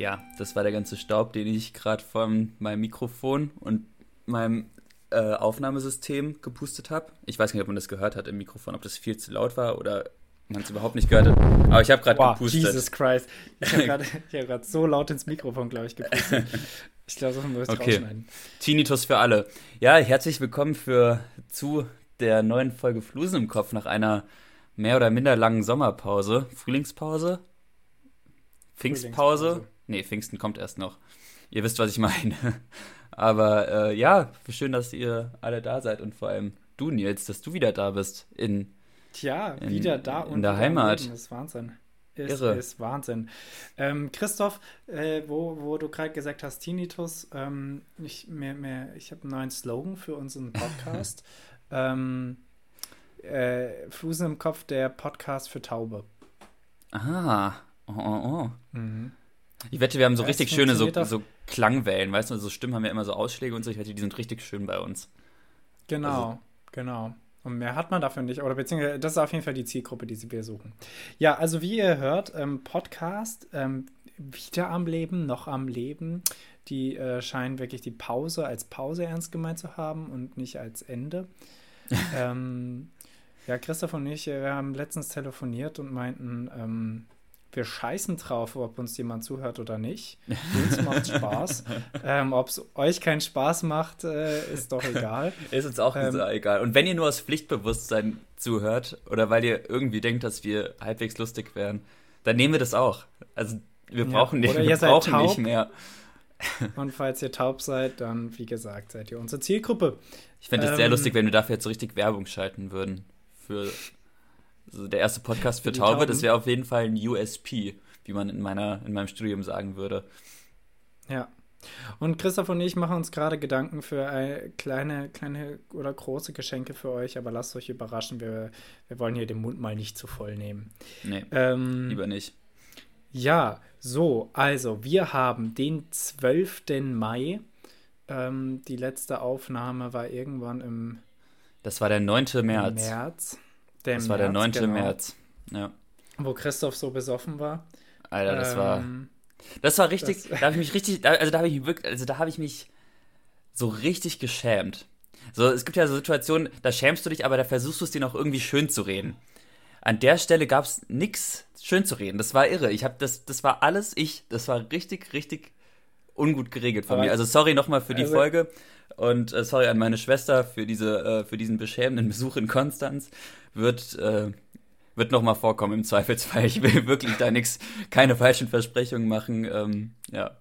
Ja, das war der ganze Staub, den ich gerade von meinem Mikrofon und meinem äh, Aufnahmesystem gepustet habe. Ich weiß nicht, ob man das gehört hat im Mikrofon, ob das viel zu laut war oder man es überhaupt nicht gehört hat. Aber ich habe gerade Wow, gepustet. Jesus Christ. Ich habe gerade hab so laut ins Mikrofon, glaube ich, gepustet. Ich glaube, das muss ich Okay. rausschneiden. Tinnitus für alle. Ja, herzlich willkommen für zu der neuen Folge Flusen im Kopf nach einer mehr oder minder langen Sommerpause. Frühlingspause? Pfingstpause? Frühlingspause. Nee, Pfingsten kommt erst noch. Ihr wisst, was ich meine. Aber äh, ja, schön, dass ihr alle da seid und vor allem du, Nils, dass du wieder da bist in Tja, In- wieder da in und der wieder am Heimat. Das ist Wahnsinn. Ist, Irre. ist Wahnsinn. Ähm, Christoph, äh, wo, wo du gerade gesagt hast, Tinnitus, ähm, ich, mir, mir, ich habe einen neuen Slogan für unseren Podcast. ähm, äh, Flusen im Kopf, der Podcast für Taube. Ah, oh, oh, oh. Mhm. Ich wette, wir haben so Ja, richtig schöne so, so Klangwellen, weißt du, so Stimmen haben ja immer so Ausschläge und so. Ich wette, die sind richtig schön bei uns. Genau, Also- genau. Und mehr hat man dafür nicht. Oder beziehungsweise, das ist auf jeden Fall die Zielgruppe, die wir suchen. Ja, also wie ihr hört, ähm, Podcast, ähm, wieder am Leben, noch am Leben. Die äh, scheinen wirklich die Pause als Pause ernst gemeint zu haben und nicht als Ende. ähm, ja, Christoph und ich, äh, wir haben letztens telefoniert und meinten, ähm, wir scheißen drauf, ob uns jemand zuhört oder nicht. Uns macht Spaß. ähm, ob es euch keinen Spaß macht, äh, ist doch egal. Ist uns auch Ähm, egal. Und wenn ihr nur aus Pflichtbewusstsein zuhört oder weil ihr irgendwie denkt, dass wir halbwegs lustig wären, dann nehmen wir das auch. Also wir Ja, brauchen nicht, oder wir brauchen nicht mehr. Und falls ihr taub seid, dann, wie gesagt, seid ihr unsere Zielgruppe. Ich fände es sehr Ähm, lustig, wenn wir dafür jetzt so richtig Werbung schalten würden. Für so der erste Podcast für Taube, das wäre auf jeden Fall ein USP, wie man in meiner, in meinem Studium sagen würde. Ja. Und Christoph und ich machen uns gerade Gedanken für äh, kleine, kleine oder große Geschenke für euch, aber lasst euch überraschen, wir, wir wollen hier den Mund mal nicht zu voll nehmen. Nee, Ähm, lieber nicht. Ja, so, also wir haben den 12. Mai. Ähm, die letzte Aufnahme war irgendwann im Das war der 9. März. März. Der Das war der 9. genau, März. Ja. Wo Christoph so besoffen war. Alter, das war. Ähm, Das war richtig, Das- da habe ich mich richtig, also da habe ich mich wirklich, also da habe ich mich so richtig geschämt. So, es gibt ja so Situationen, da schämst du dich, aber da versuchst du es dir noch irgendwie schön zu reden. An der Stelle gab es nichts schön zu reden. Das war irre. Ich habe das, das war alles ich. Das war richtig, richtig ungut geregelt von Aber- mir. Also sorry nochmal für die also- Folge und äh, sorry an meine Schwester für diese, äh, für diesen beschämenden Besuch in Konstanz. Wird, äh, wird nochmal vorkommen im Zweifelsfall. Ich will wirklich da nichts, keine falschen Versprechungen machen. Ähm, ja,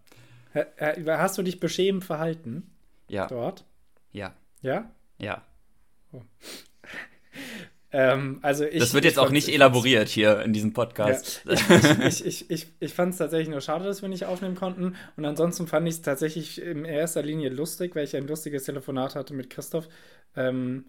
Hast du dich beschämend verhalten ja, dort? ja, Ja? ja. Ähm, also ich, Das wird jetzt auch nicht ich elaboriert hier in diesem Podcast. fand's- Ich, ich, ich, ich fand es tatsächlich nur schade, dass wir nicht aufnehmen konnten. Und ansonsten fand ich es tatsächlich in erster Linie lustig, weil ich ein lustiges Telefonat hatte mit Christoph. Ähm,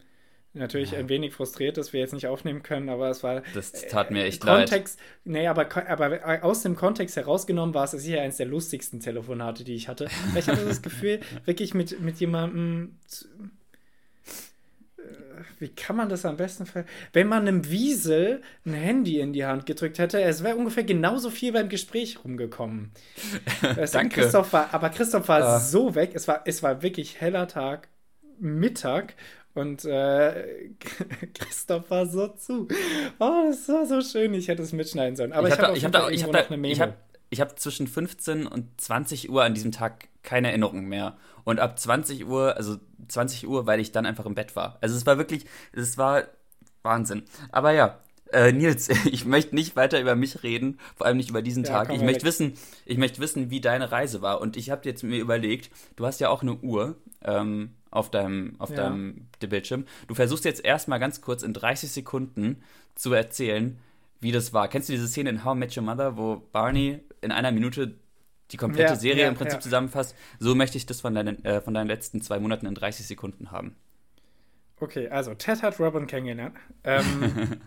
natürlich ein wenig frustriert, dass wir jetzt nicht aufnehmen können, aber es war Das tat mir echt leid. Kontext, nee, aber, aber aus dem Kontext herausgenommen war es sicher eines der lustigsten Telefonate, die ich hatte. Weil ich hatte das Gefühl, wirklich mit, mit jemandem. zu- äh, Wie kann man das am besten ver Wenn man einem Wiesel ein Handy in die Hand gedrückt hätte, es wäre ungefähr genauso viel beim Gespräch rumgekommen. Danke. Christoph war, aber Christoph war Ah. so weg. Es war, es war wirklich heller Tag, Mittag. Und äh, Christoph war so zu. Oh, das war so schön. Ich hätte es mitschneiden sollen. Aber ich, hab habe da- auf ich hab da, ich hab noch da, eine ich Memo. hab, ich hab zwischen 15 und 20 Uhr an diesem Tag keine Erinnerung mehr. Und ab 20 Uhr, also 20 Uhr, weil ich dann einfach im Bett war. Also es war wirklich, es war Wahnsinn. Aber ja, äh, Nils, ich möchte nicht weiter über mich reden, vor allem nicht über diesen Ja, Tag. Ich möchte wissen, ich möchte wissen, wie deine Reise war. Und ich habe jetzt mir überlegt, du hast ja auch eine Uhr ähm, auf deinem, auf Ja. deinem Bildschirm. Du versuchst jetzt erstmal ganz kurz in 30 Sekunden zu erzählen, wie das war. Kennst du diese Szene in How I Met Your Mother, wo Barney in einer Minute die komplette Ja, Serie ja, im Prinzip ja. zusammenfasst? So möchte ich das von deinen, äh, von deinen letzten zwei Monaten in 30 Sekunden haben. Okay, also Ted hat Robin kennengelernt. Ähm,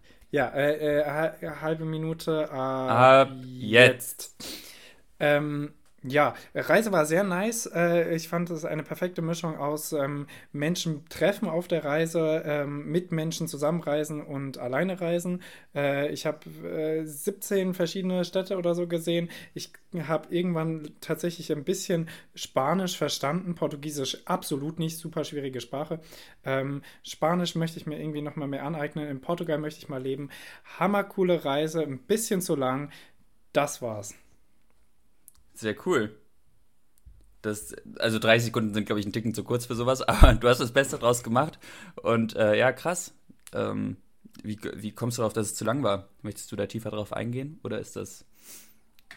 ja, äh, äh, ha- halbe Minute. Ab jetzt. Ähm, Ja, Reise war sehr nice. Äh, ich fand es eine perfekte Mischung aus ähm, Menschen treffen auf der Reise, ähm, mit Menschen zusammenreisen und alleine reisen. Äh, ich habe äh, 17 verschiedene Städte oder so gesehen. Ich habe irgendwann tatsächlich ein bisschen Spanisch verstanden, Portugiesisch absolut nicht, super schwierige Sprache. Ähm, Spanisch möchte ich mir irgendwie noch mal mehr aneignen. In Portugal möchte ich mal leben. Hammercoole Reise, ein bisschen zu lang. Das war's. Sehr cool. Das, also 30 Sekunden sind, glaube ich, ein Ticken zu kurz für sowas, aber du hast das Beste draus gemacht. Und äh, ja, krass. Ähm, wie, wie kommst du darauf, dass es zu lang war? Möchtest du da tiefer drauf eingehen oder ist das.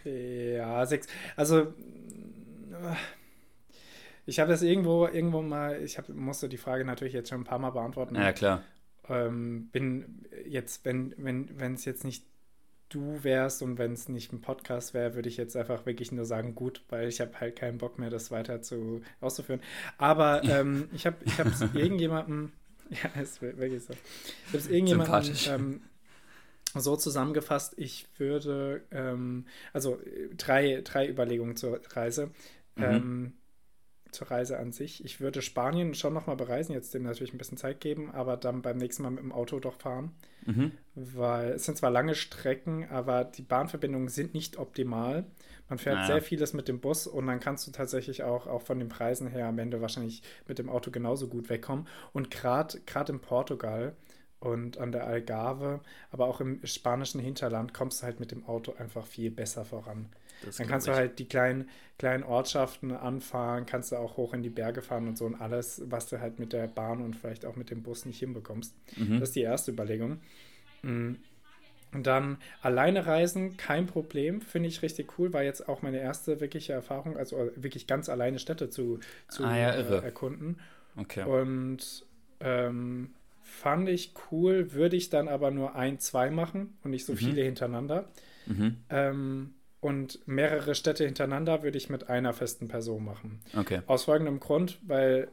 Ja, sechs. Also, ich habe das irgendwo, irgendwo mal, ich hab, musste die Frage natürlich jetzt schon ein paar Mal beantworten. Ja, klar. Ähm, bin jetzt, wenn es wenn, jetzt nicht du wärst und wenn es nicht ein Podcast wäre, würde ich jetzt einfach wirklich nur sagen, gut, weil ich habe halt keinen Bock mehr, das weiter zu auszuführen. Aber ähm, ich habe ich es irgendjemandem, ja, ist wirklich so. Ich habe es irgendjemandem ähm, so zusammengefasst, ich würde, ähm, also drei, drei Überlegungen zur Reise. Mhm. Zur Reise an sich. Ich würde Spanien schon nochmal bereisen, jetzt dem natürlich ein bisschen Zeit geben, aber dann beim nächsten Mal mit dem Auto doch fahren. Mhm. Weil es sind zwar lange Strecken, aber die Bahnverbindungen sind nicht optimal. Man fährt naja. sehr vieles mit dem Bus und dann kannst du tatsächlich auch, auch von den Preisen her am Ende wahrscheinlich mit dem Auto genauso gut wegkommen. Und gerade in Portugal und an der Algarve, aber auch im spanischen Hinterland kommst du halt mit dem Auto einfach viel besser voran. Das dann kannst du halt die kleinen, kleinen Ortschaften anfahren, kannst du auch hoch in die Berge fahren und so und alles, was du halt mit der Bahn und vielleicht auch mit dem Bus nicht hinbekommst. Mhm. Das ist die erste Überlegung. Mm. Und dann alleine reisen, kein Problem, finde ich richtig cool, war jetzt auch meine erste wirkliche Erfahrung, also wirklich ganz alleine Städte zu, zu ah, ja, äh, erkunden. Okay. Und ähm, fand ich cool, würde ich dann aber nur ein, zwei machen und nicht so mhm. viele hintereinander. Mhm. Ähm, und mehrere Städte hintereinander würde ich mit einer festen Person machen. Okay. Aus folgendem Grund, weil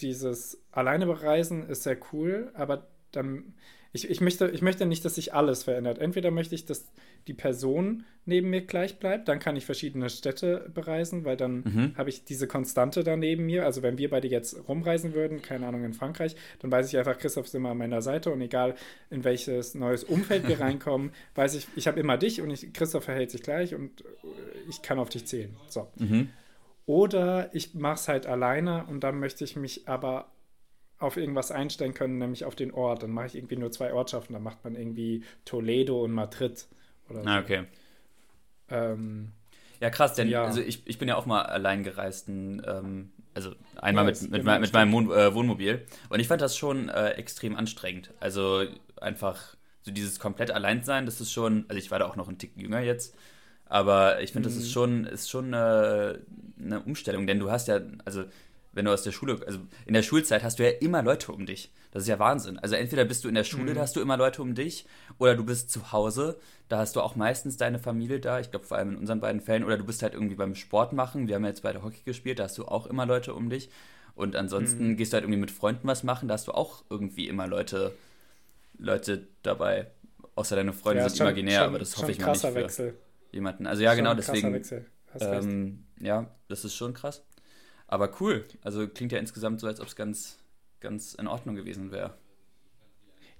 dieses alleine bereisen ist sehr cool, aber dann ich, ich, möchte, ich möchte nicht, dass sich alles verändert. Entweder möchte ich, dass die Person neben mir gleich bleibt, dann kann ich verschiedene Städte bereisen, weil dann mhm. habe ich diese Konstante da neben mir. Also wenn wir beide jetzt rumreisen würden, keine Ahnung, in Frankreich, dann weiß ich einfach, Christoph ist immer an meiner Seite und egal in welches neues Umfeld wir reinkommen, weiß ich, ich habe immer dich und ich, Christoph verhält sich gleich und ich kann auf dich zählen. So. Mhm. Oder ich mache es halt alleine und dann möchte ich mich aber auf irgendwas einstellen können, nämlich auf den Ort. Dann mache ich irgendwie nur zwei Ortschaften. Dann macht man irgendwie Toledo und Madrid oder. Ah, okay. Ähm, ja, krass, denn ja. also ich, ich bin ja auch mal allein gereisten, ähm, also einmal ja, mit, mit, mit, mit meinem Wohn, äh, Wohnmobil. Und ich fand das schon äh, extrem anstrengend. Also einfach so dieses komplett Alleinsein, das ist schon, also ich war da auch noch ein Tick jünger jetzt, aber ich finde, das ist mhm. schon, ist schon eine, eine Umstellung, denn du hast ja, also wenn du aus der Schule, also in der Schulzeit hast du ja immer Leute um dich. Das ist ja Wahnsinn. Also entweder bist du in der Schule, mhm. da hast du immer Leute um dich, oder du bist zu Hause, da hast du auch meistens deine Familie da. Ich glaube vor allem in unseren beiden Fällen. Oder du bist halt irgendwie beim Sport machen. Wir haben ja jetzt beide Hockey gespielt, da hast du auch immer Leute um dich. Und ansonsten mhm. gehst du halt irgendwie mit Freunden was machen, da hast du auch irgendwie immer Leute, Leute dabei. Außer deine Freunde ja, sind schon, imaginär, schon, aber das hoffe ich mal nicht für Wechsel. jemanden. Also ja, schon genau, deswegen. Ähm, ja, das ist schon krass. Aber cool. Also klingt ja insgesamt so, als ob es ganz, ganz in Ordnung gewesen wäre.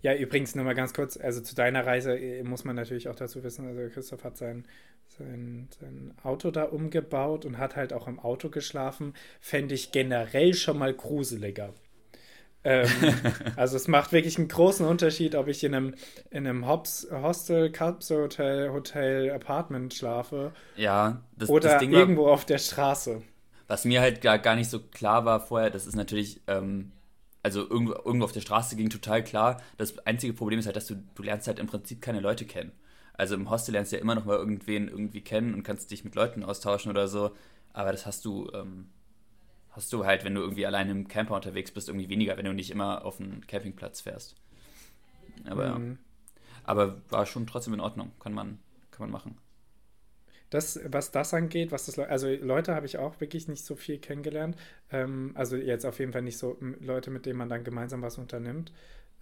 Ja, übrigens nur mal ganz kurz, also zu deiner Reise äh, muss man natürlich auch dazu wissen, also Christoph hat sein, sein, sein Auto da umgebaut und hat halt auch im Auto geschlafen. Fände ich generell schon mal gruseliger. ähm, also es macht wirklich einen großen Unterschied, ob ich in einem, in einem Hops, Hostel, Capsule Hotel, Hotel, Apartment schlafe. Ja, das, oder das irgendwo war, auf der Straße. Was mir halt gar, gar nicht so klar war vorher, das ist natürlich, ähm, also irgendwo, irgendwo auf der Straße ging total klar. Das einzige Problem ist halt, dass du, du lernst halt im Prinzip keine Leute kennen. Also im Hostel lernst du ja immer noch mal irgendwen irgendwie kennen und kannst dich mit Leuten austauschen oder so. Aber das hast du, ähm, hast du halt, wenn du irgendwie alleine im Camper unterwegs bist, irgendwie weniger, wenn du nicht immer auf einen Campingplatz fährst. Aber mhm. Aber war schon trotzdem in Ordnung. Kann man, kann man machen das, was das angeht, was das, also Leute habe ich auch wirklich nicht so viel kennengelernt. Ähm, also jetzt auf jeden Fall nicht so Leute, mit denen man dann gemeinsam was unternimmt.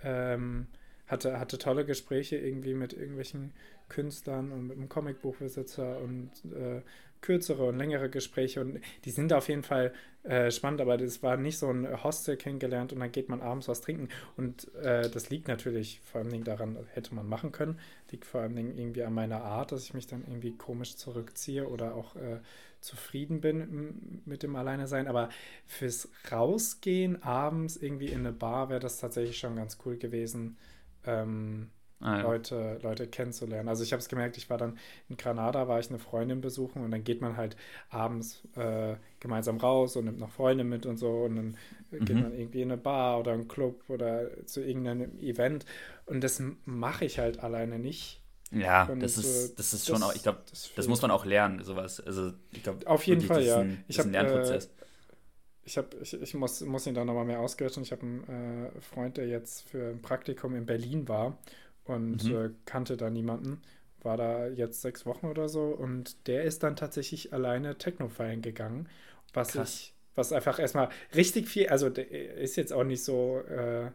Ähm, hatte, hatte tolle Gespräche irgendwie mit irgendwelchen Künstlern und mit einem Comicbuchbesitzer und äh, kürzere und längere Gespräche und die sind auf jeden Fall äh, spannend, aber das war nicht so ein Hostel kennengelernt und dann geht man abends was trinken und äh, das liegt natürlich vor allem daran, hätte man machen können, liegt vor allem irgendwie an meiner Art, dass ich mich dann irgendwie komisch zurückziehe oder auch äh, zufrieden bin mit dem Alleine sein, aber fürs Rausgehen abends irgendwie in eine Bar wäre das tatsächlich schon ganz cool gewesen. Ähm, ah, ja. Leute, Leute kennenzulernen. Also ich habe es gemerkt, ich war dann in Granada, war ich eine Freundin besuchen und dann geht man halt abends äh, gemeinsam raus und nimmt noch Freunde mit und so und dann mhm. geht man irgendwie in eine Bar oder einen Club oder zu irgendeinem Event und das mache ich halt alleine nicht. Ja, und das ist, das ist schon das, auch, ich glaube, das, das, muss man auch lernen, sowas. Also ich glaube, auf jeden Fall, ja. Ein, ich habe äh, ich, hab, ich, ich muss, muss ihn da nochmal mehr ausquetschen. Ich habe einen äh, Freund, der jetzt für ein Praktikum in Berlin war und mhm. äh, kannte da niemanden. War da jetzt sechs Wochen oder so und der ist dann tatsächlich alleine Techno feiern gegangen, was Krass. ich, was einfach erstmal richtig viel, also der ist jetzt auch nicht so äh,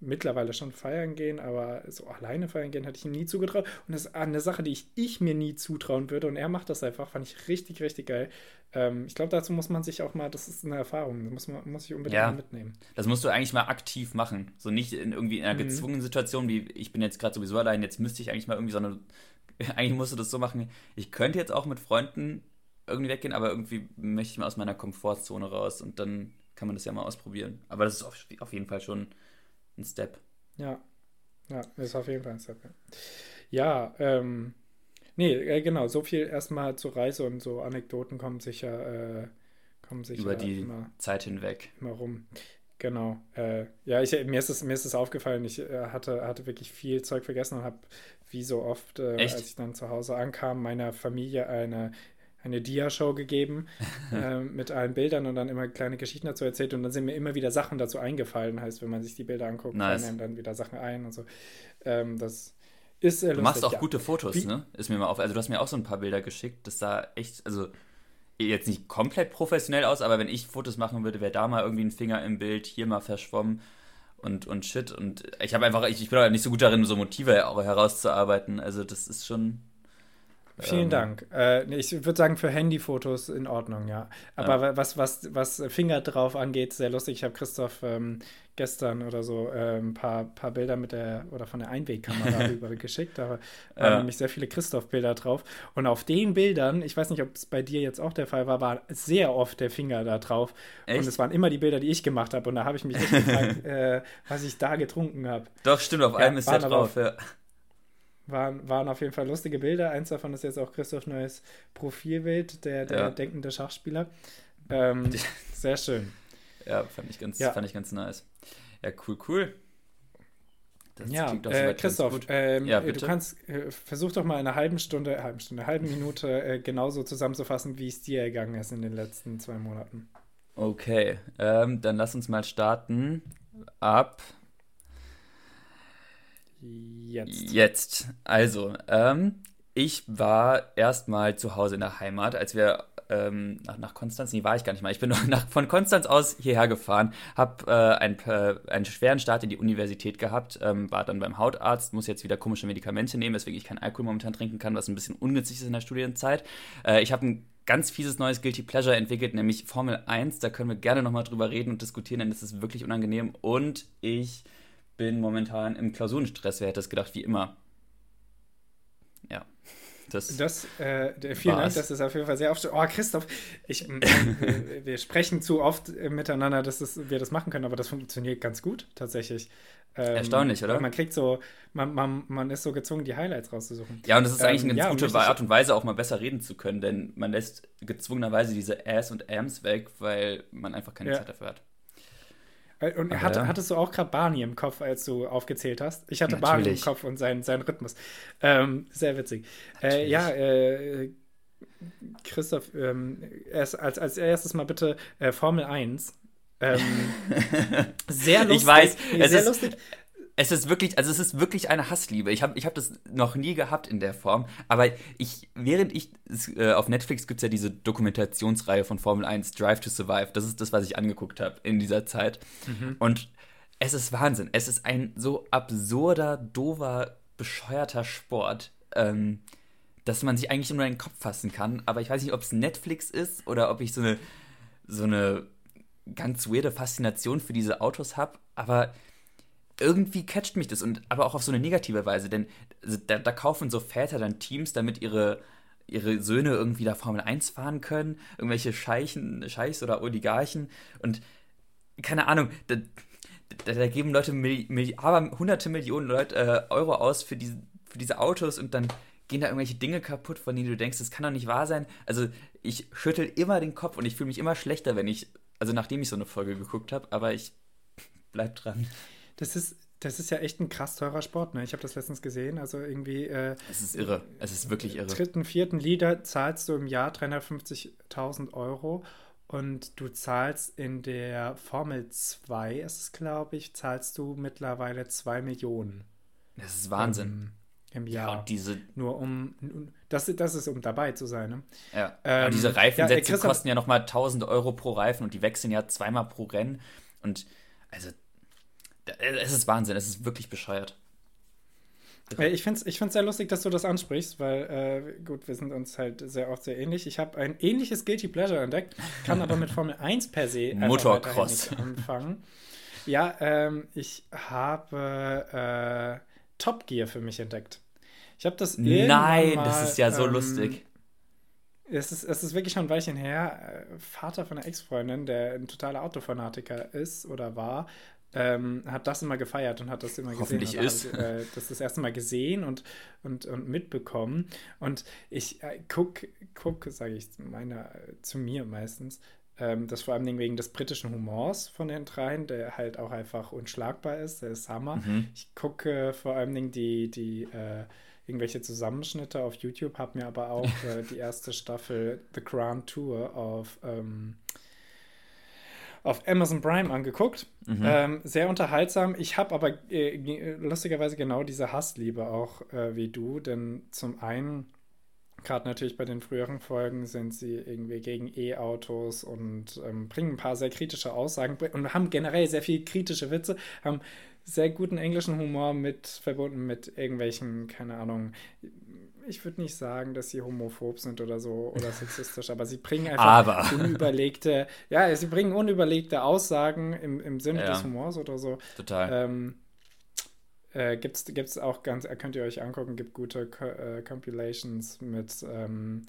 mittlerweile schon feiern gehen, aber so alleine feiern gehen hätte ich ihm nie zugetraut. Und das ist eine Sache, die ich, ich mir nie zutrauen würde. Und er macht das einfach, fand ich richtig, richtig geil. Ähm, ich glaube, dazu muss man sich auch mal, das ist eine Erfahrung, das muss man muss ich unbedingt ja, mitnehmen. Das musst du eigentlich mal aktiv machen. So nicht in irgendwie in einer mhm. gezwungenen Situation, wie ich bin jetzt gerade sowieso allein, jetzt müsste ich eigentlich mal irgendwie so eine. eigentlich musst du das so machen. Ich könnte jetzt auch mit Freunden irgendwie weggehen, aber irgendwie möchte ich mal aus meiner Komfortzone raus und dann kann man das ja mal ausprobieren. Aber das ist auf, auf jeden Fall schon ein Step. Ja, ja, ist auf jeden Fall ein Step. Ja, ähm, nee, äh, genau, so viel erstmal zur Reise und so Anekdoten kommen sicher, äh, kommen sicher über die immer, Zeit hinweg. Immer rum. Genau. Äh, ja, ich, mir, ist es, mir ist es aufgefallen, ich äh, hatte, hatte wirklich viel Zeug vergessen und habe, wie so oft, äh, als ich dann zu Hause ankam, meiner Familie eine eine Dia-Show gegeben äh, mit allen Bildern und dann immer kleine Geschichten dazu erzählt und dann sind mir immer wieder Sachen dazu eingefallen. Heißt, wenn man sich die Bilder anguckt, nice. fallen dann wieder Sachen ein und so. Ähm, das ist sehr Du machst auch ja. gute Fotos, Wie? ne? Ist mir mal auf. Also du hast mir auch so ein paar Bilder geschickt. Das sah echt, also jetzt nicht komplett professionell aus, aber wenn ich Fotos machen würde, wäre da mal irgendwie ein Finger im Bild, hier mal verschwommen und, und shit. Und ich habe einfach, ich, ich bin auch nicht so gut darin, so Motive herauszuarbeiten. Also das ist schon Vielen ähm, Dank. Äh, ich würde sagen, für Handyfotos in Ordnung, ja. Aber ja. was, was, was Finger drauf angeht, sehr lustig. Ich habe Christoph ähm, gestern oder so äh, ein paar, paar Bilder mit der oder von der Einwegkamera rüber geschickt. Da waren ja. nämlich sehr viele Christoph-Bilder drauf. Und auf den Bildern, ich weiß nicht, ob es bei dir jetzt auch der Fall war, war sehr oft der Finger da drauf. Echt? Und es waren immer die Bilder, die ich gemacht habe. Und da habe ich mich echt gefragt, äh, was ich da getrunken habe. Doch, stimmt, auf ja, einem ist der drauf, ja waren, waren auf jeden Fall lustige Bilder. Eins davon ist jetzt auch Christoph Neues Profilbild, der, der ja. denkende Schachspieler. Ähm, sehr schön. Ja, fand ich ganz, ja. fand ich ganz nice. Ja, cool, cool. Das ja, äh, Christoph, ähm, ja, du kannst, äh, versuch doch mal in einer halben Stunde, halben Stunde, halben Minute äh, genauso zusammenzufassen, wie es dir ergangen ist in den letzten zwei Monaten. Okay, ähm, dann lass uns mal starten ab Jetzt. Jetzt. Also, ähm, ich war erstmal zu Hause in der Heimat, als wir ähm, nach, nach Konstanz, nee, war ich gar nicht mal. Ich bin nach, von Konstanz aus hierher gefahren, habe äh, ein, äh, einen schweren Start in die Universität gehabt, ähm, war dann beim Hautarzt, muss jetzt wieder komische Medikamente nehmen, weswegen ich keinen Alkohol momentan trinken kann, was ein bisschen ungünstig ist in der Studienzeit. Äh, ich habe ein ganz fieses neues Guilty Pleasure entwickelt, nämlich Formel 1. Da können wir gerne nochmal drüber reden und diskutieren, denn das ist wirklich unangenehm. Und ich bin momentan im Klausurenstress. Wer hätte es gedacht, wie immer. Ja. Das, das äh, vielen war's. Dank, das ist auf jeden Fall sehr oft. Oh, Christoph, ich, wir sprechen zu oft miteinander, dass es, wir das machen können, aber das funktioniert ganz gut tatsächlich. Ähm, Erstaunlich, oder? Man kriegt so, man, man, man ist so gezwungen, die Highlights rauszusuchen. Ja, und das ist eigentlich ähm, eine ganz ja, gute Art und Weise, auch mal besser reden zu können, denn man lässt gezwungenerweise diese Ass und Ams weg, weil man einfach keine ja. Zeit dafür hat. Äh, und hat, ja. hattest du auch gerade Barney im Kopf, als du aufgezählt hast? Ich hatte Natürlich. Barney im Kopf und seinen, seinen Rhythmus. Ähm, sehr witzig. Äh, ja, äh, Christoph, ähm, als, als erstes mal bitte äh, Formel 1. Ähm, sehr lustig. Ich weiß, es sehr ist, lustig. Es ist wirklich, also es ist wirklich eine Hassliebe. Ich habe ich hab das noch nie gehabt in der Form. Aber ich, während ich, äh, auf Netflix gibt es ja diese Dokumentationsreihe von Formel 1, Drive to Survive. Das ist das, was ich angeguckt habe in dieser Zeit. Mhm. Und es ist Wahnsinn. Es ist ein so absurder, dover, bescheuerter Sport. Ähm, dass man sich eigentlich nur in den Kopf fassen kann. Aber ich weiß nicht, ob es Netflix ist oder ob ich so eine, so eine ganz weirde Faszination für diese Autos habe. Aber irgendwie catcht mich das und aber auch auf so eine negative Weise, denn da, da kaufen so Väter dann Teams, damit ihre ihre Söhne irgendwie da Formel 1 fahren können, irgendwelche Scheichen, Scheichs oder Oligarchen und keine Ahnung, da, da, da geben Leute Milli, Milli, aber hunderte Millionen Leute, äh, Euro aus für diese, für diese Autos und dann gehen da irgendwelche Dinge kaputt, von denen du denkst, das kann doch nicht wahr sein. Also ich schüttel immer den Kopf und ich fühle mich immer schlechter, wenn ich, also nachdem ich so eine Folge geguckt habe, aber ich bleib dran. Das ist, das ist ja echt ein krass teurer Sport, ne? Ich habe das letztens gesehen, also irgendwie. Äh, es ist irre, es ist wirklich irre. Dritten, vierten Lieder zahlst du im Jahr 350.000 Euro und du zahlst in der Formel 2, ist es glaube ich, zahlst du mittlerweile 2 Millionen. Das ist Wahnsinn. Im, im Jahr. Ja, und diese. Nur um. Das, das ist, um dabei zu sein, ne? Ja. Ähm, aber diese Reifensätze ja, kosten ja nochmal 1000 Euro pro Reifen und die wechseln ja zweimal pro Rennen. Und also. Es ist Wahnsinn, es ist wirklich bescheuert. Ich finde es ich find's sehr lustig, dass du das ansprichst, weil, äh, gut, wir sind uns halt sehr oft sehr ähnlich. Ich habe ein ähnliches Guilty Pleasure entdeckt, kann aber mit Formel 1 per se Motocross anfangen. Ja, ähm, ich habe äh, Top Gear für mich entdeckt. Ich habe das Nein, mal, das ist ja so ähm, lustig. Es ist, es ist wirklich schon ein Weilchen her. Äh, Vater von einer Ex-Freundin, der ein totaler Autofanatiker ist oder war, ähm, hat das immer gefeiert und hat das immer gesehen. Hoffentlich ist. Hat, äh, das das erste Mal gesehen und, und, und mitbekommen. Und ich äh, gucke, guck, sage ich meiner, zu mir meistens, ähm, das vor allem wegen des britischen Humors von den dreien, der halt auch einfach unschlagbar ist, der ist Hammer. Mhm. Ich gucke vor allem die, die äh, irgendwelche Zusammenschnitte auf YouTube, habe mir aber auch äh, die erste Staffel The Grand Tour auf ähm, auf Amazon Prime angeguckt. Mhm. Ähm, sehr unterhaltsam. Ich habe aber äh, lustigerweise genau diese Hassliebe auch äh, wie du, denn zum einen, gerade natürlich bei den früheren Folgen, sind sie irgendwie gegen E-Autos und ähm, bringen ein paar sehr kritische Aussagen und haben generell sehr viel kritische Witze, haben sehr guten englischen Humor mit verbunden mit irgendwelchen, keine Ahnung, ich würde nicht sagen, dass sie homophob sind oder so oder sexistisch, aber sie bringen einfach aber. unüberlegte, ja, sie bringen unüberlegte Aussagen im, im Sinne ja. des Humors oder so. Total. Ähm, äh, gibt's, gibt's auch ganz, könnt ihr euch angucken, gibt gute äh, Compilations mit ähm,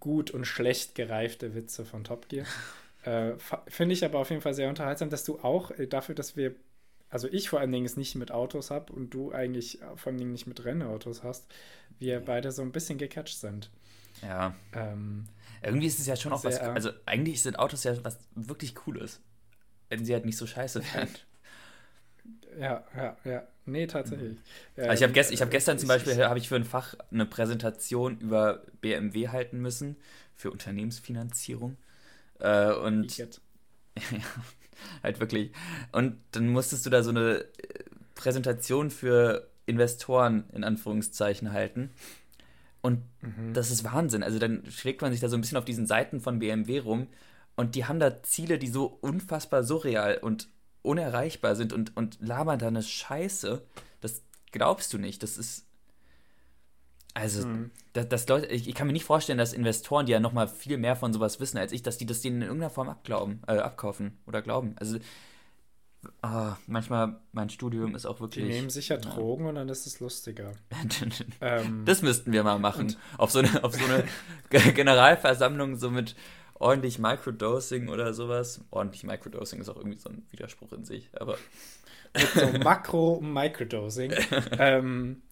gut und schlecht gereifte Witze von Top Gear. äh, Finde ich aber auf jeden Fall sehr unterhaltsam, dass du auch äh, dafür, dass wir also ich vor allen Dingen es nicht mit Autos habe und du eigentlich vor allen Dingen nicht mit Rennautos hast, wir beide so ein bisschen gecatcht sind. Ja. Ähm, Irgendwie ist es ja schon auch was, also eigentlich sind Autos ja was wirklich Cooles, wenn sie halt nicht so scheiße wären. Ja, ja, ja. Nee, tatsächlich. Mhm. Also ich habe gest hab gestern zum Beispiel, habe ich für ein Fach eine Präsentation über BMW halten müssen, für Unternehmensfinanzierung. Äh, und ja, halt wirklich. Und dann musstest du da so eine äh, Präsentation für Investoren in Anführungszeichen halten. Und mhm. das ist Wahnsinn. Also dann schlägt man sich da so ein bisschen auf diesen Seiten von BMW rum und die haben da Ziele, die so unfassbar surreal und unerreichbar sind und, und labern da eine Scheiße. Das glaubst du nicht. Das ist. Also, mhm. das, das Leute, ich, ich, kann mir nicht vorstellen, dass Investoren, die ja nochmal viel mehr von sowas wissen als ich, dass die das denen in irgendeiner Form abglauben, äh, abkaufen oder glauben. Also, Ah, manchmal, mein Studium ist auch wirklich. Die nehmen sicher Drogen ja. und dann ist es lustiger. ähm, das müssten wir mal machen. Auf so eine, auf so eine Generalversammlung, so mit ordentlich Microdosing oder sowas. Ordentlich Microdosing ist auch irgendwie so ein Widerspruch in sich, aber. Mit so Makro-Microdosing. ähm,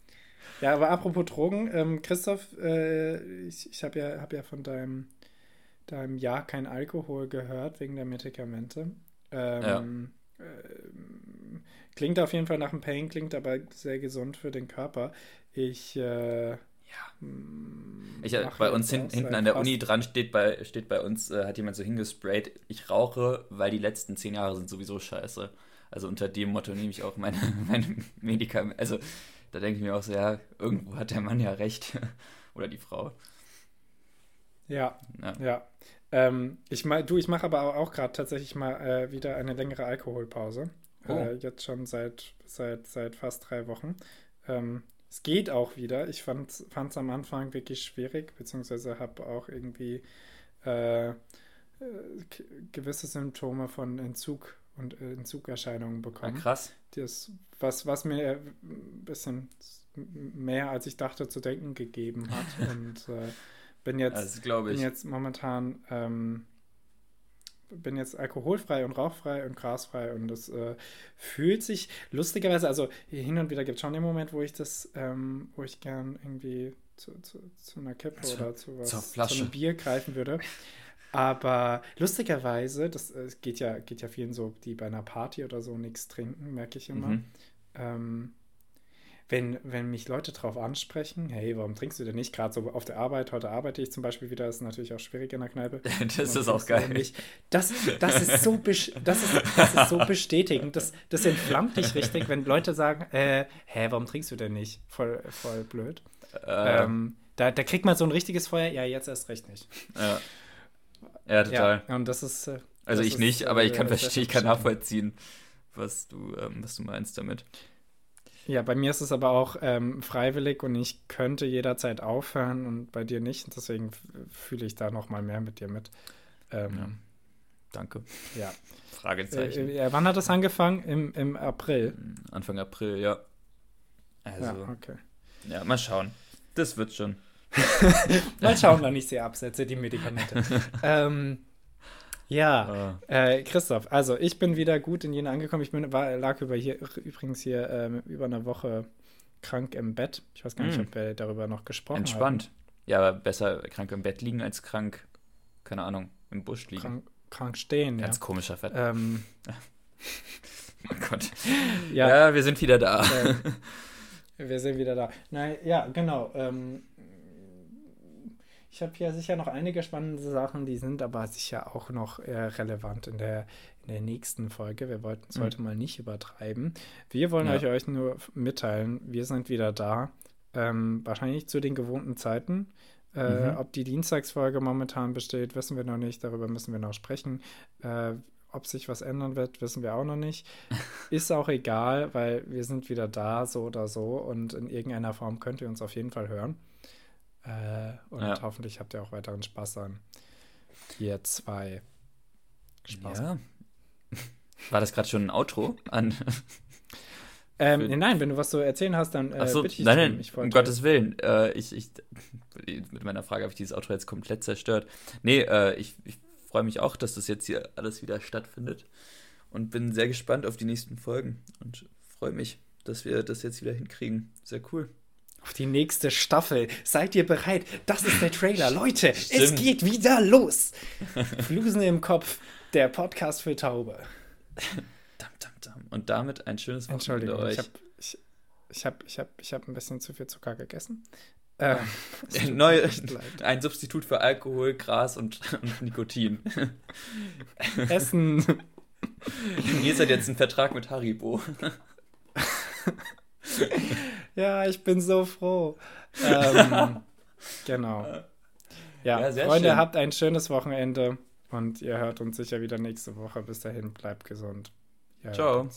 ja, aber apropos Drogen, ähm, Christoph, äh, ich, ich habe ja, hab ja von deinem, deinem Jahr kein Alkohol gehört wegen der Medikamente. Ähm, ja äh, klingt auf jeden Fall nach einem Pain, klingt aber sehr gesund für den Körper. Ich, äh, ja. Mm, ich, äh, bei uns hin, hinten an der Uni dran steht bei, steht bei uns, äh, hat jemand so hingesprayt, ich rauche, weil die letzten zehn Jahre sind sowieso scheiße. Also unter dem Motto nehme ich auch meine, meine Medikamente. Also da denke ich mir auch so, ja, irgendwo hat der Mann ja recht. Oder die Frau. Ja, ja. ja. Ähm, ich du, ich mache aber auch gerade tatsächlich mal äh, wieder eine längere Alkoholpause. Oh. Äh, jetzt schon seit, seit, seit fast drei Wochen. Ähm, es geht auch wieder. Ich fand es am Anfang wirklich schwierig, beziehungsweise habe auch irgendwie äh, gewisse Symptome von Entzug und Entzugerscheinungen bekommen. Ah, krass. Das, was, was mir ein bisschen mehr als ich dachte zu denken gegeben hat. und äh, bin jetzt, bin jetzt momentan ähm, bin jetzt alkoholfrei und rauchfrei und grasfrei und das äh, fühlt sich lustigerweise, also hin und wieder gibt es schon den Moment, wo ich das, ähm, wo ich gern irgendwie zu, zu, zu einer Kippe zu, oder zu was, zu einem Bier greifen würde. Aber lustigerweise, das äh, geht ja, geht ja vielen so, die bei einer Party oder so nichts trinken, merke ich immer. Mhm. Ähm, wenn, wenn mich Leute darauf ansprechen, hey, warum trinkst du denn nicht? Gerade so auf der Arbeit, heute arbeite ich zum Beispiel wieder, ist natürlich auch schwierig in der Kneipe. das ist auch geil. Das, das, ist so das, ist, das ist so bestätigend, das, das entflammt dich richtig, wenn Leute sagen, äh, hä, warum trinkst du denn nicht? Voll, voll blöd. Äh. Ähm, da, da kriegt man so ein richtiges Feuer, ja, jetzt erst recht nicht. Ja, ja total. Ja, und das ist. Äh, also das ich ist, nicht, aber ich kann äh, verstehen, ich kann nachvollziehen, was du, ähm, was du meinst damit. Ja, bei mir ist es aber auch ähm, freiwillig und ich könnte jederzeit aufhören und bei dir nicht. Deswegen fühle ich da noch mal mehr mit dir mit. Ähm, ja. Danke. Ja. Fragezeichen. Äh, äh, wann hat das angefangen? Im, Im April? Anfang April, ja. Also, ja, okay. Ja, mal schauen. Das wird schon. mal schauen, wann ich sie absetze, die Medikamente. ähm, ja, ah. äh, Christoph, also ich bin wieder gut in Jena angekommen. Ich bin, war, lag über hier, übrigens hier ähm, über eine Woche krank im Bett. Ich weiß gar nicht, mm. ob wir darüber noch gesprochen Entspannt. haben. Entspannt. Ja, aber besser krank im Bett liegen als krank, keine Ahnung, im Busch liegen. Krank, krank stehen, Ganz ja. komischer Fett. Ähm, oh Gott. Ja, ja, wir sind wieder da. Ähm, wir sind wieder da. Nein, ja, genau. Ähm, ich habe hier sicher noch einige spannende Sachen, die sind aber sicher auch noch äh, relevant in der, in der nächsten Folge. Wir wollten es mhm. heute mal nicht übertreiben. Wir wollen ja. euch, euch nur mitteilen, wir sind wieder da. Ähm, wahrscheinlich zu den gewohnten Zeiten. Äh, mhm. Ob die Dienstagsfolge momentan besteht, wissen wir noch nicht. Darüber müssen wir noch sprechen. Äh, ob sich was ändern wird, wissen wir auch noch nicht. Ist auch egal, weil wir sind wieder da, so oder so. Und in irgendeiner Form könnt ihr uns auf jeden Fall hören. Äh, und ja. hoffentlich habt ihr auch weiteren Spaß an. Ihr zwei. Spaß. Ja. War das gerade schon ein Outro an? Ähm, nee, nein, wenn du was zu erzählen hast, dann äh, so, bitte ich nein, nein, ich um Gottes Willen. Äh, ich, ich, mit meiner Frage habe ich dieses Outro jetzt komplett zerstört. Nee, äh, ich, ich freue mich auch, dass das jetzt hier alles wieder stattfindet und bin sehr gespannt auf die nächsten Folgen und freue mich, dass wir das jetzt wieder hinkriegen. Sehr cool auf die nächste Staffel. Seid ihr bereit? Das ist der Trailer. Leute, Stimmt. es geht wieder los. Flusen im Kopf, der Podcast für Taube. Dam, dam, dam. Und damit ein schönes Wochenende Entschuldigung, euch. ich habe ich, ich hab, ich hab, ich hab ein bisschen zu viel Zucker gegessen. Ähm, Neu, ein Substitut für Alkohol, Gras und, und Nikotin. Essen. Ihr seid jetzt ein Vertrag mit Haribo. ja, ich bin so froh. Ähm, genau. Ja, ja Freunde, schön. habt ein schönes Wochenende und ihr hört uns sicher wieder nächste Woche. Bis dahin, bleibt gesund. Ihr Ciao.